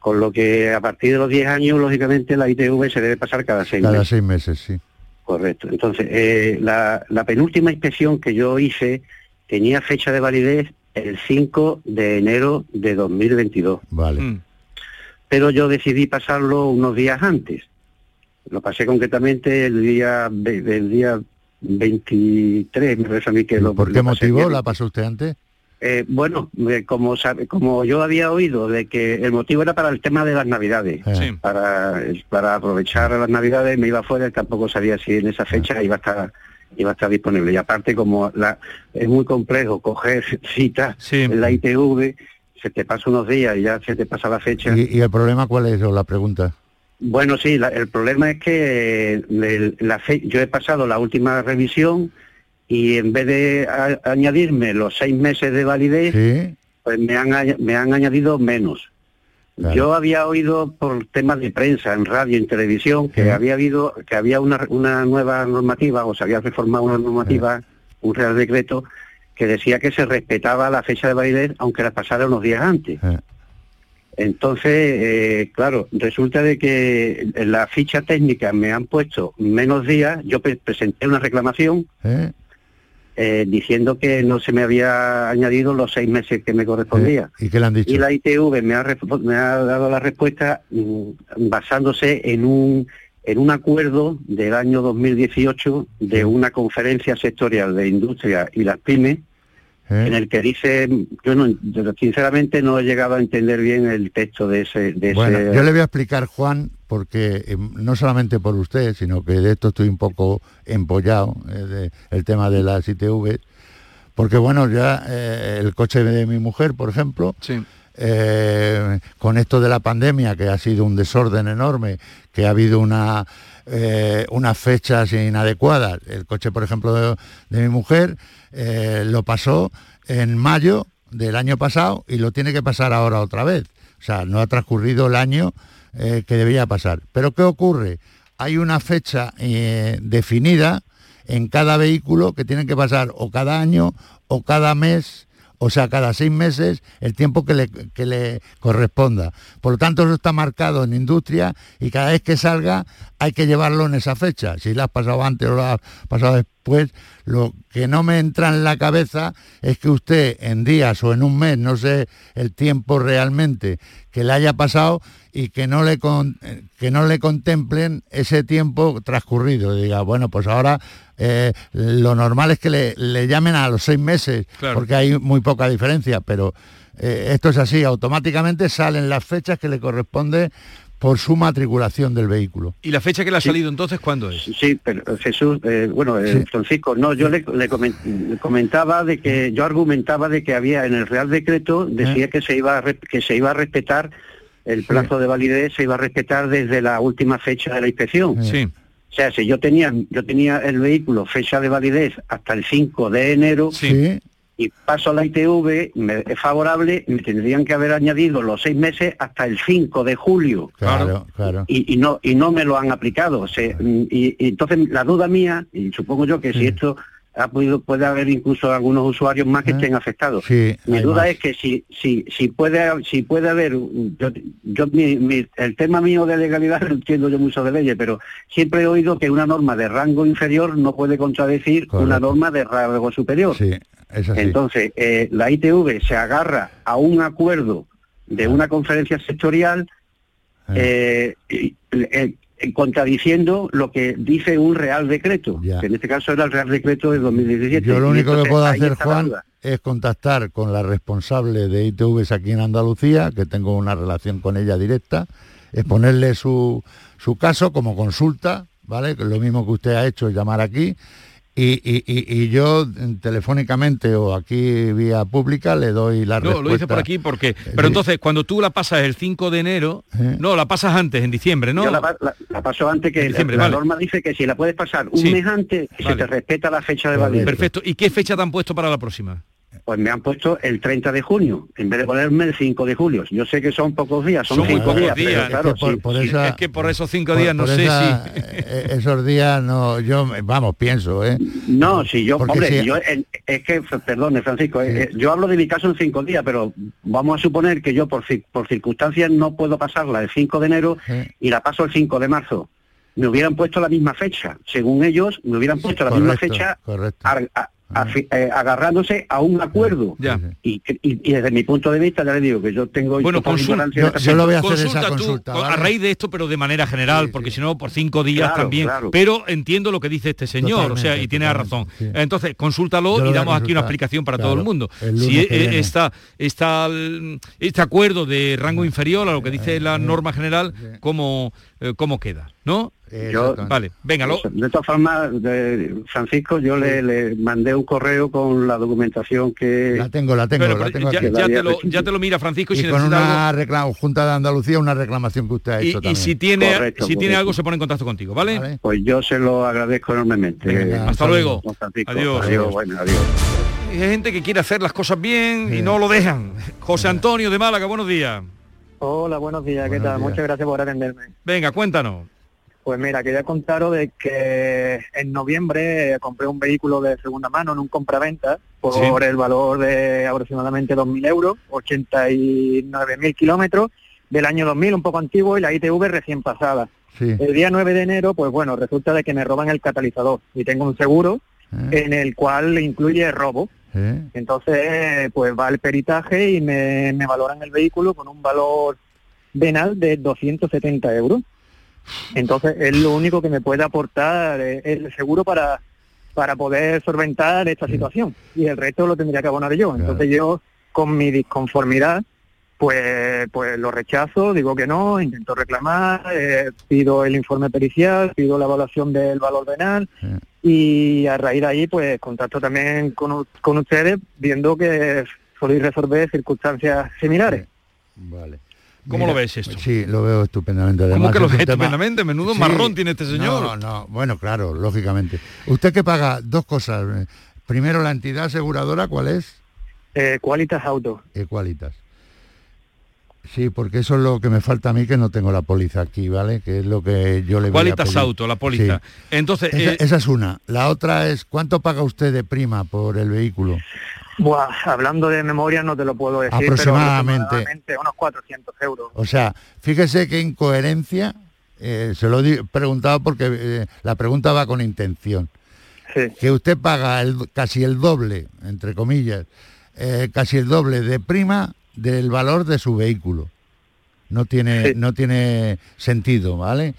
Con lo que a partir de los 10 años, lógicamente, la ITV se debe pasar cada seis Cada meses. seis meses, sí. Correcto. Entonces, eh, la, la penúltima inspección que yo hice tenía fecha de validez el 5 de enero de 2022. Vale. Pero yo decidí pasarlo unos días antes. Lo pasé concretamente el día ve- el día 23, me parece a mí que lo ¿Por qué motivo bien. la pasó usted antes? Eh, bueno, eh, como sabe, como yo había oído de que el motivo era para el tema de las navidades, Sí. para, para aprovechar las navidades me iba fuera y tampoco sabía si en esa fecha iba a estar iba a estar disponible. Y aparte como la, es muy complejo coger citas en la ITV, se te pasa unos días y ya se te pasa la fecha. ¿Y, y el problema cuál es, o la pregunta? Bueno, sí, la- el problema es que eh, el- la fe- yo he pasado la última revisión y en vez de a- añadirme los seis meses de validez, Sí. pues me han, me han añadido menos. Yo había oído por temas de prensa, en radio, en televisión, que había habido, que había una, una nueva normativa, o se había reformado una normativa, un real decreto, que decía que se respetaba la fecha de validez, aunque la pasara unos días antes. Entonces, eh, claro, resulta de que en la ficha técnica me han puesto menos días, yo pre- presenté una reclamación ¿Eh? diciendo que no se me había añadido los seis meses que me correspondía. ¿Y qué le han dicho? Y la ITV me ha, me ha dado la respuesta mm, basándose en un en un acuerdo del año 2018 de una conferencia sectorial de industria y las pymes ¿Eh? en el que dice, yo no, sinceramente no he llegado a entender bien el texto de ese, de Bueno, ese yo le voy a explicar, Juan, porque eh, no solamente por usted, sino que de esto estoy un poco empollado, eh, de- el tema de las ITV, porque bueno, ya eh, el coche de mi mujer, por ejemplo, eh, con esto de la pandemia, que ha sido un desorden enorme, que ha habido una, eh, unas fechas inadecuadas, el coche, por ejemplo, de, de mi mujer, eh, lo pasó en mayo del año pasado y lo tiene que pasar ahora otra vez. O sea, no ha transcurrido el año eh, que debía pasar. Pero ¿qué ocurre? Hay una fecha eh, definida en cada vehículo que tienen que pasar o cada año o cada mes, o sea, cada seis meses, el tiempo que le, que le corresponda. Por lo tanto, eso está marcado en industria y cada vez que salga hay que llevarlo en esa fecha. Si lo has pasado antes o lo has pasado después, lo que no me entra en la cabeza es que usted en días o en un mes, no sé el tiempo realmente que le haya pasado y que no le con- eh, que no le contemplen ese tiempo transcurrido. Diga, bueno, pues ahora eh, lo normal es que le, le llamen a los seis meses, Claro. porque hay muy poca diferencia, pero eh, esto es así, automáticamente salen las fechas que le corresponde por su matriculación del vehículo. ¿Y la fecha que le ha salido entonces cuándo es? Sí, pero eh, Jesús, eh, bueno, eh, Francisco, no, yo le, le comen- le comentaba de que, yo argumentaba de que había en el Real Decreto, decía que se iba a, que se iba a respetar el plazo de validez, se iba a respetar desde la última fecha de la inspección. Sí. O sea, si yo tenía, yo tenía el vehículo fecha de validez hasta el 5 de enero y paso a la ITV, me es favorable, me tendrían que haber añadido los seis meses hasta el 5 de julio. Claro, claro. y, y no y no me lo han aplicado. Se- y, y entonces la duda mía, y supongo yo que si esto ha podido, puede haber incluso algunos usuarios más que estén afectados. Sí, Mi duda más. es que si si si puede si puede haber yo, yo mi- mi- el tema mío de legalidad no entiendo yo mucho de leyes, pero siempre he oído que una norma de rango inferior no puede contradecir una norma de rango superior. Sí, es así. Entonces, eh, la ITV se agarra a un acuerdo de una conferencia sectorial y- eh, eh, contradiciendo lo que dice un Real Decreto, que en este caso era el Real Decreto de 2017. Yo lo único que puedo hacer, Juan, es contactar con la responsable de ITVs aquí en Andalucía, que tengo una relación con ella directa, exponerle su, su caso como consulta, ¿vale? Lo mismo que usted ha hecho, llamar aquí. Y, y- y- y yo mm, telefónicamente o aquí vía pública le doy la No, respuesta. lo dice por aquí porque... Pero entonces, cuando tú la pasas el 5 de enero, no, la pasas antes, en diciembre, ¿no? Yo la, la- la paso antes que En diciembre, la vale. norma dice que si la puedes pasar un Sí. mes antes, se te respeta la fecha de validez. Perfecto. ¿Y qué fecha te han puesto para la próxima? Pues me han puesto el 30 de junio, en vez de ponerme el 5 de julio. Yo sé que son pocos días, son, cinco días, pero claro, por- sí, por sí. esa- Es que por esos cinco Por- días no por sé esa- si... eh, esos días no, yo, vamos, pienso, ¿eh? No, si yo, Porque hombre, si- yo, eh, es que, perdone, Francisco, eh, eh, yo hablo de mi caso en cinco días, pero vamos a suponer que yo por, cir- por circunstancias no puedo pasarla el 5 de enero y la paso el 5 de marzo. Me hubieran puesto la misma fecha. Según ellos, me hubieran puesto la misma fecha a- a eh, agarrándose a un acuerdo. Y, que- y- y desde mi punto de vista, ya le digo que yo tengo... Bueno, total consul- ignorancia de este consulta tú, a raíz de esto, pero de manera general, porque si no, por cinco días Claro, también. claro. Pero entiendo lo que dice este señor, o sea, y tiene razón. Entonces, Yo consúltalo lo y a damos aquí una explicación para Claro, todo el mundo. el Si está, está el- este acuerdo de rango inferior a lo que dice la norma general, ¿cómo, eh, cómo queda? ¿No? Yo- vale, venga, lo- De todas formas, de- Francisco, yo le, le mandé un correo con la documentación que... La tengo, la tengo, Pero, la pero tengo ya, aquí. ya te lo, ya te lo mira Francisco y, y si con algo- una reclama, Junta de Andalucía, una reclamación que usted ha y, hecho y también. si tiene Correcto, si tiene algo se pone en contacto contigo, ¿vale? Pues yo se lo agradezco enormemente. Venga, hasta luego. Adiós. Adiós, bueno, adiós. Hay gente que quiere hacer las cosas bien y no lo dejan. José Antonio de Málaga, buenos días. Hola, buenos días, ¿qué tal? Muchas gracias por atenderme. Venga, cuéntanos. Pues mira, quería contaros de que en noviembre compré un vehículo de segunda mano en un compraventa por Sí. el valor de aproximadamente 2.000 euros, 89.000 kilómetros del año 2000, un poco antiguo, y la ITV recién pasada. Sí. El día 9 de enero, pues bueno, resulta de que me roban el catalizador y tengo un seguro en el cual incluye robo. ¿Eh? Entonces, pues va el peritaje y me, me valoran el vehículo con un valor venal de 270 euros. Entonces, es lo único que me puede aportar eh, el seguro para, para poder solventar esta situación. Y el resto lo tendría que abonar yo. Entonces, yo, con mi disconformidad, pues, pues lo rechazo, digo que no, intento reclamar, eh, pido el informe pericial, pido la evaluación del valor venal y a raíz de ahí pues contacto también con, con ustedes viendo que soléis resolver circunstancias similares. Vale. ¿Cómo lo ves esto? Sí, lo veo estupendamente. ¿Cómo Además, que lo ves tema- estupendamente? Menudo Sí. marrón tiene este señor. No, no, bueno, claro, lógicamente. Usted que paga dos cosas. eh, Primero, la entidad aseguradora, ¿cuál es? Eh, Qualitas Auto. Equalitas. Sí, porque eso es lo que me falta a mí, que no tengo la póliza aquí, ¿vale? Que es lo que yo le voy a. Auto, la póliza. Sí. Entonces, Esa, eh, esa es una. La otra es, ¿cuánto paga usted de prima por el vehículo? Buah, hablando de memoria no te lo puedo decir, pero Aproximadamente. aproximadamente unos 400 euros. O sea, fíjese qué incoherencia, eh, se lo he preguntado porque eh, la pregunta va con intención. Que usted paga el- casi el doble, entre comillas, eh, casi el doble de prima del valor de su vehículo. No tiene, no tiene sentido, ¿vale?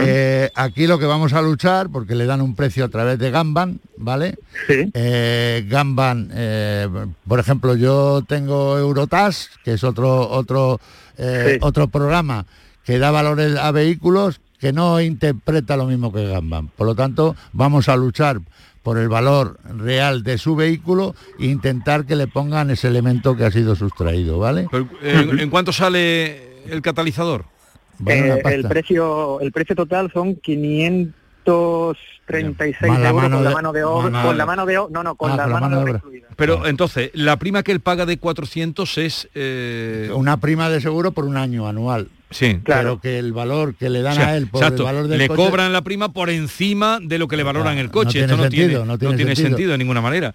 Eh, aquí lo que vamos a luchar, porque le dan un precio a través de Gamban, ¿vale? Eh, Gamban, eh, por ejemplo, yo tengo Eurotas, que es otro, otro, Sí. otro programa que da valores a vehículos que no interpreta lo mismo que Gamban. Por lo tanto, vamos a luchar por el valor real de su vehículo e intentar que le pongan ese elemento que ha sido sustraído, ¿vale? pero, eh, ¿en cuánto sale el catalizador? Eh, el precio el precio total son 536 Más la euros mano con la de- mano de obra, mano- con la mano de no, no, con Ah, la con la mano, mano de obra obra. Pero entonces, la prima que él paga de 400 es... eh, Una prima de seguro por un año anual. Sí. Pero que el valor que le dan O sea, a él por exacto, el valor del le coche- cobran la prima por encima de lo que le valoran el coche. tiene Esto no sentido, tiene, no tiene sentido. sentido. de ninguna manera.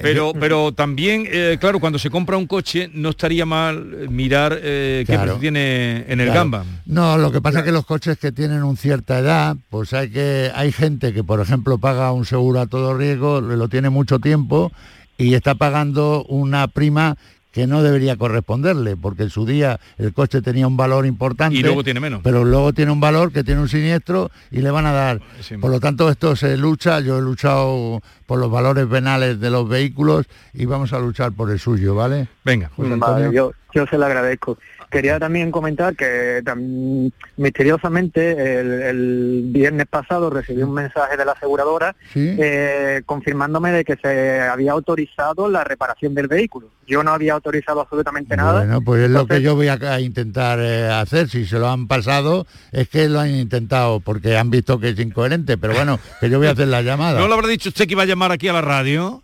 Pero, pero también, eh, claro, cuando se compra un coche no estaría mal eh, mirar eh, qué Claro. precio tiene en el Claro. Gamba. No, lo que pasa es que los coches que tienen una cierta edad, pues hay que hay gente que por ejemplo paga un seguro a todo riesgo, lo tiene mucho tiempo y está pagando una prima que no debería corresponderle, porque en su día el coche tenía un valor importante. Y luego tiene menos. Pero luego tiene un valor que tiene un siniestro y le van a dar. Sí. Por lo tanto, esto se lucha, yo he luchado por los valores penales de los vehículos y vamos a luchar por el suyo, ¿vale? Venga, José Vale, Antonio. yo, yo se lo agradezco. Quería también comentar que tam- misteriosamente el, el viernes pasado recibí un mensaje de la aseguradora Sí. eh, confirmándome de que se había autorizado la reparación del vehículo. Yo no había autorizado absolutamente nada. Bueno, pues es lo que yo voy a, a intentar eh, hacer. Si se lo han pasado, es que lo han intentado porque han visto que es incoherente. Pero bueno, que yo voy a hacer la llamada. ¿No le habrá dicho usted que iba a llamar aquí a la radio?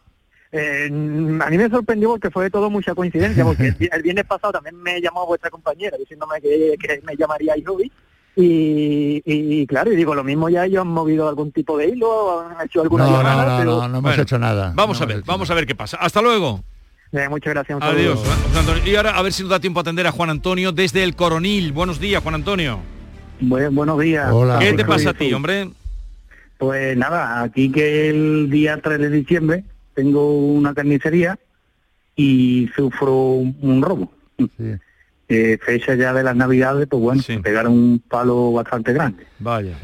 Eh, a mí me sorprendió porque fue todo mucha coincidencia, porque el, viernes pasado también me llamó vuestra compañera diciéndome que, que me llamaría Hobby. Y, y, claro, y digo, lo mismo ya ellos han movido algún tipo de hilo, han hecho alguna No, no, llamada, no, pero- no, no hemos hecho nada. Vamos No a ver, vamos a ver qué pasa. Hasta luego. Eh, muchas gracias. un Adiós. saludo. Juan Antonio. Y ahora a ver si nos da tiempo a atender a Juan Antonio desde el Coronil. Buenos días, Juan Antonio. Buen- buenos días. ¿Qué te pasa a ti, hombre? Pues nada, aquí que el día 3 de diciembre tengo una carnicería y sufro un, un robo. Eh, fecha ya de las navidades, pues bueno, pegaron un palo bastante grande. Vaya.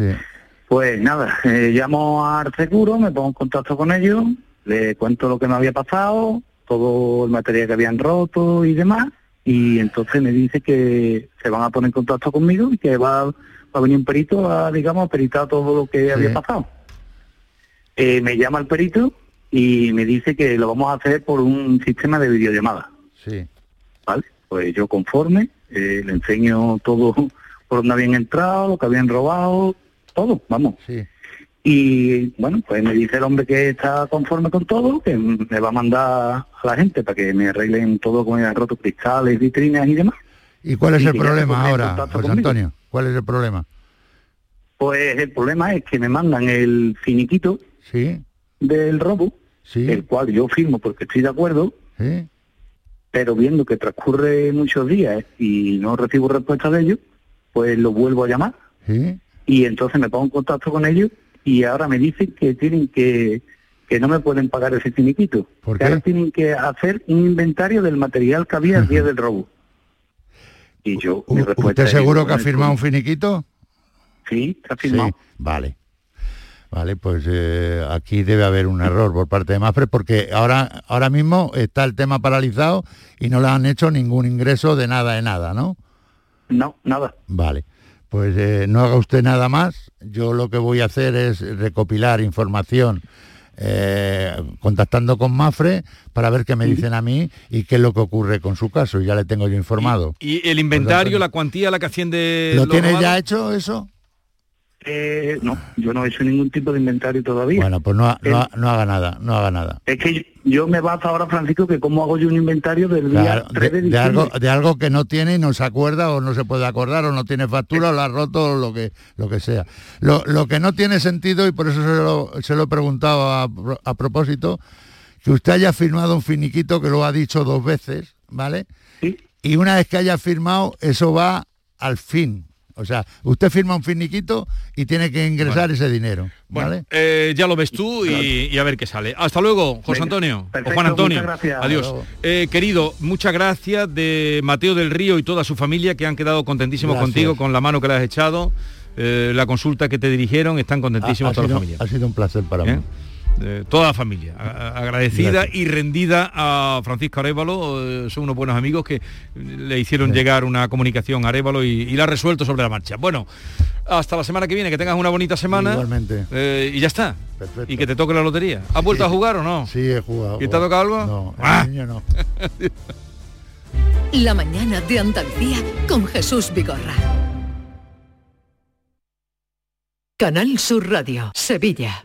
Pues nada, eh, llamo al seguro, me pongo en contacto con ellos, le cuento lo que me había pasado, todo el material que habían roto y demás, y entonces me dice que se van a poner en contacto conmigo y que va, va a venir un perito a, digamos, a peritar todo lo que había pasado. Eh, me llama el perito y me dice que lo vamos a hacer por un sistema de videollamada. Sí. ¿Vale? Pues yo conforme, eh, le enseño todo por donde habían entrado, lo que habían robado, todo, vamos. Sí. Y bueno, pues me dice el hombre que está conforme con todo, que me va a mandar a la gente para que me arreglen todo con el roto cristales, vitrinas y demás. ¿Y cuál es Y el problema ahora, contacto José conmigo. Antonio? ¿Cuál es el problema? Pues el problema es que me mandan el finiquito Sí. del robo, el cual yo firmo porque estoy de acuerdo, Sí. pero viendo que transcurre muchos días y no recibo respuesta de ellos, pues lo vuelvo a llamar Sí. y entonces me pongo en contacto con ellos y ahora me dicen que tienen que que no me pueden pagar ese finiquito. ¿Por que qué? ahora tienen que hacer un inventario del material que había el día del robo. Y yo, mi respuesta ¿Usted es, seguro que ha firmado un finiquito? Sí, está firmado. Sí, vale. Vale, pues eh, aquí debe haber un error por parte de Mafre porque ahora, ahora mismo está el tema paralizado y no le han hecho ningún ingreso de nada de nada, ¿no? No, nada. Vale, pues eh, no haga usted nada más. Yo lo que voy a hacer es recopilar información eh, contactando con Mafre para ver qué me dicen a mí y qué es lo que ocurre con su caso. Ya le tengo yo informado. ¿Y el inventario, la cuantía, la que asciende... ¿Lo lo tiene robado? ya hecho eso? Eh, no, yo no he hecho ningún tipo de inventario todavía. Bueno, pues no, ha- no, ha- no haga nada, no haga nada. Es que yo me baso ahora, Francisco, que cómo hago yo un inventario del día Claro, 3 de, de, de diciembre. algo, de algo que no tiene y no se acuerda o no se puede acordar o no tiene factura o lo ha roto o lo que, lo que sea. Lo, lo que no tiene sentido, y por eso se lo, se lo he preguntado a, a propósito, que usted haya firmado un finiquito que lo ha dicho dos veces, ¿vale? Y una vez que haya firmado, eso va al fin. O sea, usted firma un finiquito y tiene que ingresar ese dinero, ¿vale? Eh, ya lo ves tú y, y a ver qué sale. Hasta luego, José Antonio. o Juan Antonio. muchas gracias. Adiós. Eh, querido, muchas gracias de Mateo del Río y toda su familia que han quedado contentísimos Gracias. contigo con la mano que le has echado. eh, la consulta que te dirigieron, están Ha, contentísimos ha toda la sido, familia. ha sido un placer para ¿Eh? mí. Eh, toda la familia, a- agradecida Gracias. y rendida a Francisco Arevalo, eh, son unos buenos amigos que le hicieron llegar una comunicación a Arevalo y, y la ha resuelto sobre la marcha. Bueno, hasta la semana que viene, que tengas una bonita semana. Igualmente. Eh, y ya está. Y que te toque la lotería. ¿Has vuelto a jugar o no? Sí, he jugado. ¿Y te ha tocado algo? No, Ah. niño no. La mañana de Andalucía con Jesús Vigorra. Canal Sur Radio, Sevilla.